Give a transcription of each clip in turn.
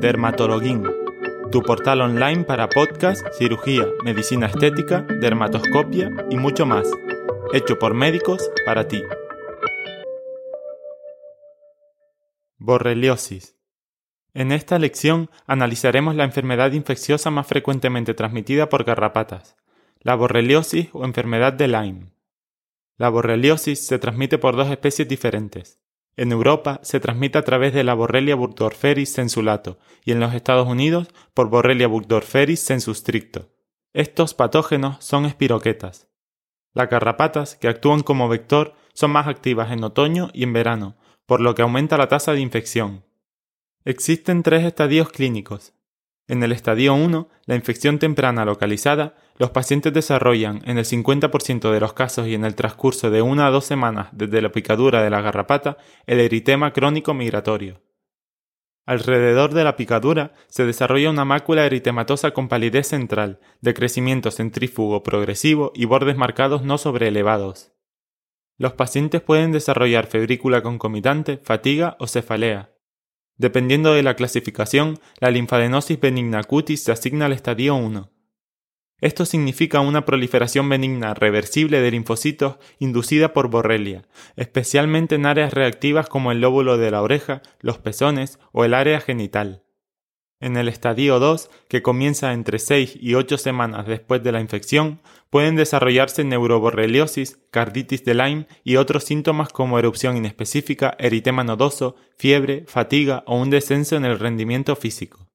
Dermatologuín, tu portal online para podcast, cirugía, medicina estética, dermatoscopia y mucho más, hecho por médicos para ti. Borreliosis. En esta lección analizaremos la enfermedad infecciosa más frecuentemente transmitida por garrapatas, la borreliosis o enfermedad de Lyme. La borreliosis se transmite por dos especies diferentes, en Europa se transmite a través de la Borrelia burgdorferis sensulato y en los Estados Unidos por Borrelia burgdorferis sensu stricto. Estos patógenos son espiroquetas. Las garrapatas, que actúan como vector, son más activas en otoño y en verano, por lo que aumenta la tasa de infección. Existen tres estadios clínicos, en el estadio 1, la infección temprana localizada, los pacientes desarrollan en el 50% de los casos y en el transcurso de una a dos semanas desde la picadura de la garrapata el eritema crónico migratorio. Alrededor de la picadura se desarrolla una mácula eritematosa con palidez central, de crecimiento centrífugo progresivo y bordes marcados no sobreelevados. Los pacientes pueden desarrollar febrícula concomitante, fatiga o cefalea. Dependiendo de la clasificación, la linfadenosis benigna cutis se asigna al estadio 1. Esto significa una proliferación benigna reversible de linfocitos inducida por borrelia, especialmente en áreas reactivas como el lóbulo de la oreja, los pezones o el área genital. En el estadio 2, que comienza entre 6 y 8 semanas después de la infección, pueden desarrollarse neuroborreliosis, carditis de Lyme y otros síntomas como erupción inespecífica, eritema nodoso, fiebre, fatiga o un descenso en el rendimiento físico.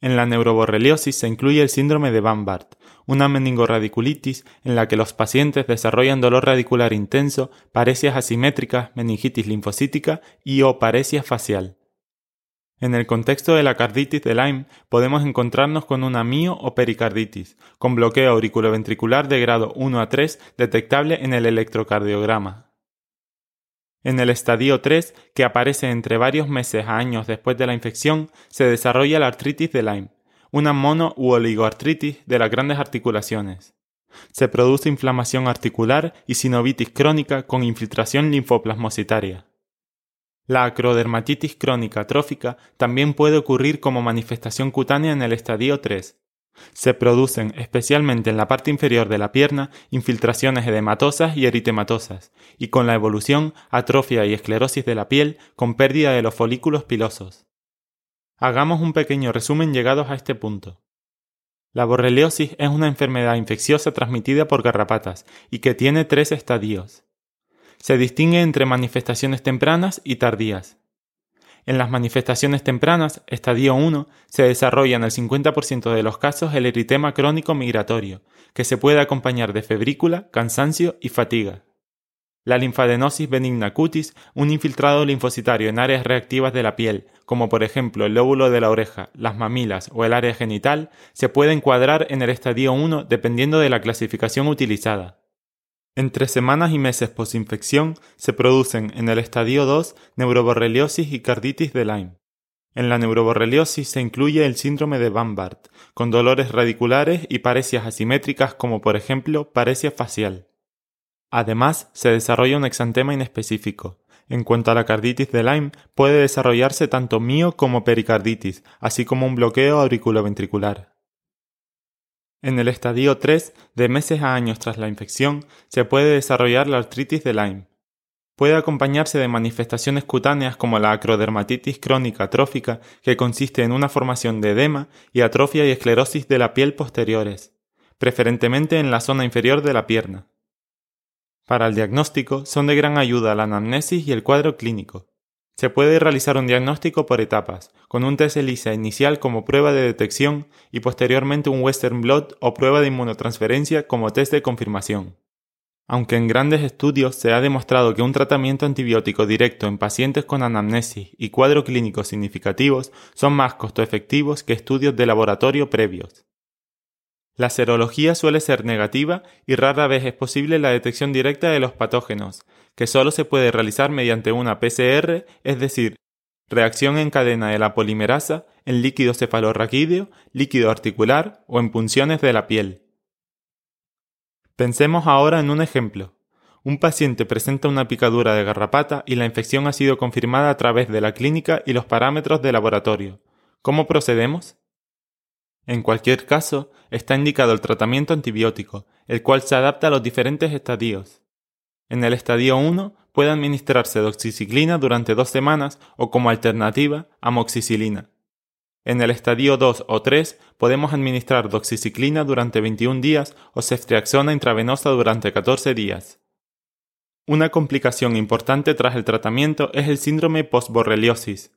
En la neuroborreliosis se incluye el síndrome de Van Bart, una meningoradiculitis en la que los pacientes desarrollan dolor radicular intenso, paresias asimétricas, meningitis linfocítica y o paresia facial. En el contexto de la carditis de Lyme podemos encontrarnos con una mio o pericarditis, con bloqueo auriculoventricular de grado 1 a 3 detectable en el electrocardiograma. En el estadio 3, que aparece entre varios meses a años después de la infección, se desarrolla la artritis de Lyme, una mono u oligoartritis de las grandes articulaciones. Se produce inflamación articular y sinovitis crónica con infiltración linfoplasmocitaria. La acrodermatitis crónica trófica también puede ocurrir como manifestación cutánea en el estadio 3. Se producen, especialmente en la parte inferior de la pierna, infiltraciones edematosas y eritematosas, y con la evolución, atrofia y esclerosis de la piel con pérdida de los folículos pilosos. Hagamos un pequeño resumen llegados a este punto. La borreliosis es una enfermedad infecciosa transmitida por garrapatas y que tiene tres estadios. Se distingue entre manifestaciones tempranas y tardías. En las manifestaciones tempranas, estadio 1, se desarrolla en el 50% de los casos el eritema crónico migratorio, que se puede acompañar de febrícula, cansancio y fatiga. La linfadenosis benigna cutis, un infiltrado linfocitario en áreas reactivas de la piel, como por ejemplo el lóbulo de la oreja, las mamilas o el área genital, se puede encuadrar en el estadio 1 dependiendo de la clasificación utilizada. Entre semanas y meses posinfección se producen en el estadio 2 neuroborreliosis y carditis de Lyme. En la neuroborreliosis se incluye el síndrome de Van Bart, con dolores radiculares y paresias asimétricas como por ejemplo paresia facial. Además, se desarrolla un exantema inespecífico. En cuanto a la carditis de Lyme, puede desarrollarse tanto mio como pericarditis, así como un bloqueo auriculoventricular. En el estadio 3, de meses a años tras la infección, se puede desarrollar la artritis de Lyme. Puede acompañarse de manifestaciones cutáneas como la acrodermatitis crónica atrófica, que consiste en una formación de edema y atrofia y esclerosis de la piel posteriores, preferentemente en la zona inferior de la pierna. Para el diagnóstico son de gran ayuda la anamnesis y el cuadro clínico. Se puede realizar un diagnóstico por etapas, con un test ELISA inicial como prueba de detección y posteriormente un Western Blot o prueba de inmunotransferencia como test de confirmación. Aunque en grandes estudios se ha demostrado que un tratamiento antibiótico directo en pacientes con anamnesis y cuadro clínicos significativos son más costo efectivos que estudios de laboratorio previos. La serología suele ser negativa y rara vez es posible la detección directa de los patógenos, que solo se puede realizar mediante una PCR, es decir, reacción en cadena de la polimerasa en líquido cefalorraquídeo, líquido articular o en punciones de la piel. Pensemos ahora en un ejemplo. Un paciente presenta una picadura de garrapata y la infección ha sido confirmada a través de la clínica y los parámetros de laboratorio ¿Cómo procedemos? En cualquier caso, está indicado el tratamiento antibiótico, el cual se adapta a los diferentes estadios. En el estadio 1 puede administrarse doxiciclina durante dos semanas o como alternativa amoxicilina. En el estadio 2 o 3 podemos administrar doxiciclina durante 21 días o ceftriaxona intravenosa durante 14 días. Una complicación importante tras el tratamiento es el síndrome postborreliosis.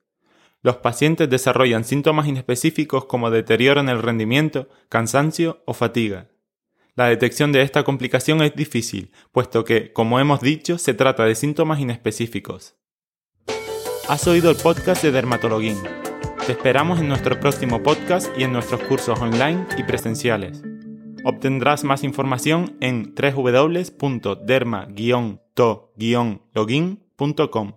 Los pacientes desarrollan síntomas inespecíficos como deterioro en el rendimiento, cansancio o fatiga. La detección de esta complicación es difícil, puesto que, como hemos dicho, se trata de síntomas inespecíficos. Has oído el podcast de Dermatologuín. Te esperamos en nuestro próximo podcast y en nuestros cursos online y presenciales. Obtendrás más información en www.derma-to-login.com.